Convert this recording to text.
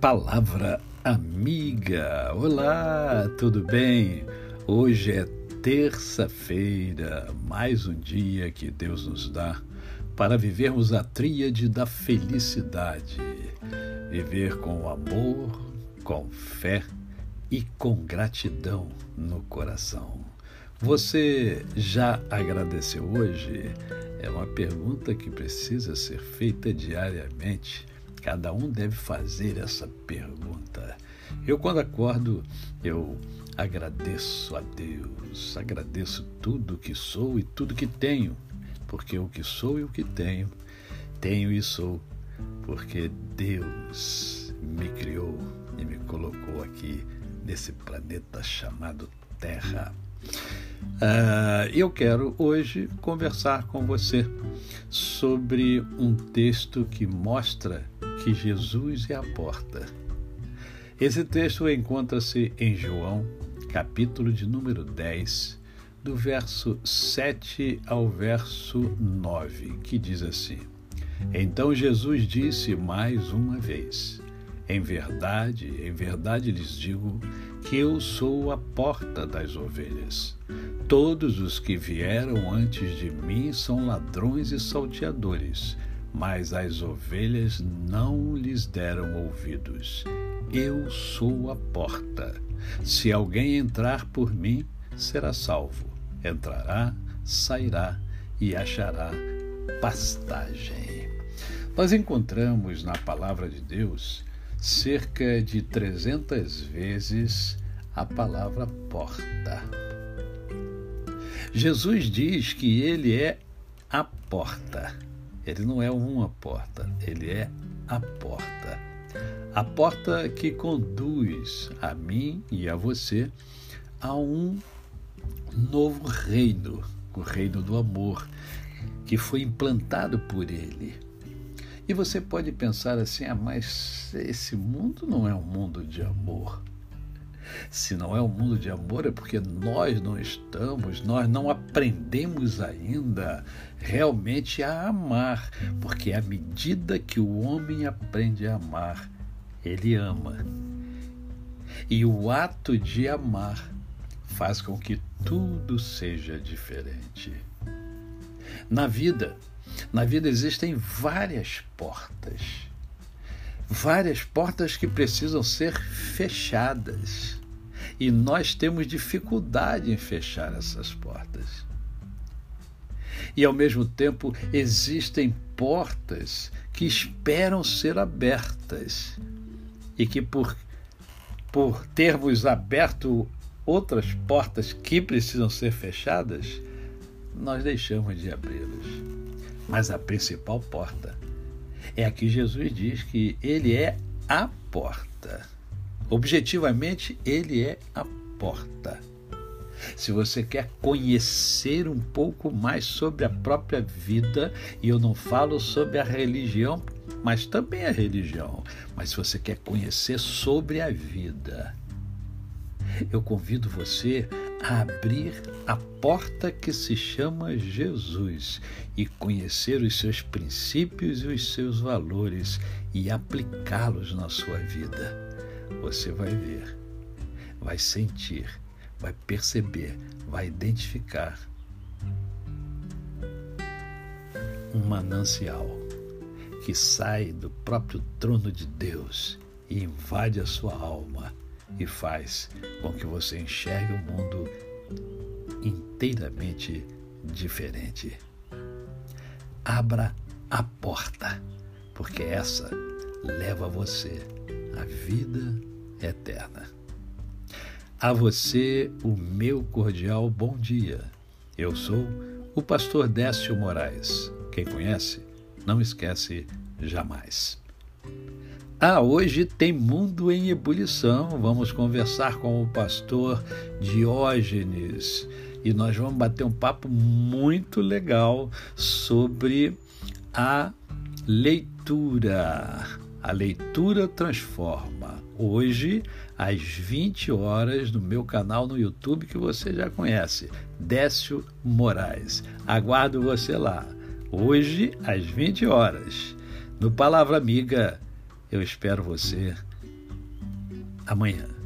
Palavra amiga. Olá, tudo bem? Hoje é terça-feira, mais um dia que Deus nos dá para vivermos a tríade da felicidade. Viver com amor, com fé e com gratidão no coração. Você já agradeceu hoje? É uma pergunta que precisa ser feita diariamente Cada um deve fazer essa pergunta. Eu, quando acordo, eu agradeço a Deus, agradeço tudo que sou e tudo que tenho, porque o que sou e o que tenho, tenho e sou, porque Deus me criou e me colocou aqui nesse planeta chamado Terra. Uh, eu quero hoje conversar com você sobre um texto que mostra que Jesus é a porta. Esse texto encontra-se em João, capítulo de número 10, do verso 7 ao verso 9, que diz assim: Então Jesus disse mais uma vez: Em verdade, em verdade lhes digo que eu sou a porta das ovelhas. Todos os que vieram antes de mim são ladrões e salteadores mas as ovelhas não lhes deram ouvidos. Eu sou a porta. Se alguém entrar por mim, será salvo. Entrará, sairá e achará pastagem. Nós encontramos na palavra de Deus cerca de 300 vezes a palavra porta. Jesus diz que ele é a porta. Ele não é uma porta, ele é a porta. A porta que conduz a mim e a você a um novo reino, o reino do amor, que foi implantado por ele. E você pode pensar assim: ah, mas esse mundo não é um mundo de amor. Se não é um mundo de amor, é porque nós não estamos, nós não aprendemos ainda realmente a amar. Porque à medida que o homem aprende a amar, ele ama. E o ato de amar faz com que tudo seja diferente. Na vida, na vida existem várias portas. Várias portas que precisam ser fechadas. E nós temos dificuldade em fechar essas portas. E ao mesmo tempo existem portas que esperam ser abertas e que por por termos aberto outras portas que precisam ser fechadas, nós deixamos de abri-las. Mas a principal porta é a que Jesus diz que ele é a porta. Objetivamente, ele é a porta. Se você quer conhecer um pouco mais sobre a própria vida, e eu não falo sobre a religião, mas também a religião, mas se você quer conhecer sobre a vida, eu convido você a abrir a porta que se chama Jesus e conhecer os seus princípios e os seus valores e aplicá-los na sua vida você vai ver, vai sentir, vai perceber, vai identificar um manancial que sai do próprio trono de Deus e invade a sua alma e faz com que você enxergue o mundo inteiramente diferente. Abra a porta, porque essa leva você a vida eterna. A você, o meu cordial bom dia. Eu sou o pastor Décio Moraes. Quem conhece, não esquece jamais. Ah, hoje tem Mundo em Ebulição. Vamos conversar com o pastor Diógenes e nós vamos bater um papo muito legal sobre a leitura. A leitura transforma. Hoje, às 20 horas, no meu canal no YouTube, que você já conhece, Décio Moraes. Aguardo você lá. Hoje, às 20 horas. No Palavra Amiga, eu espero você amanhã.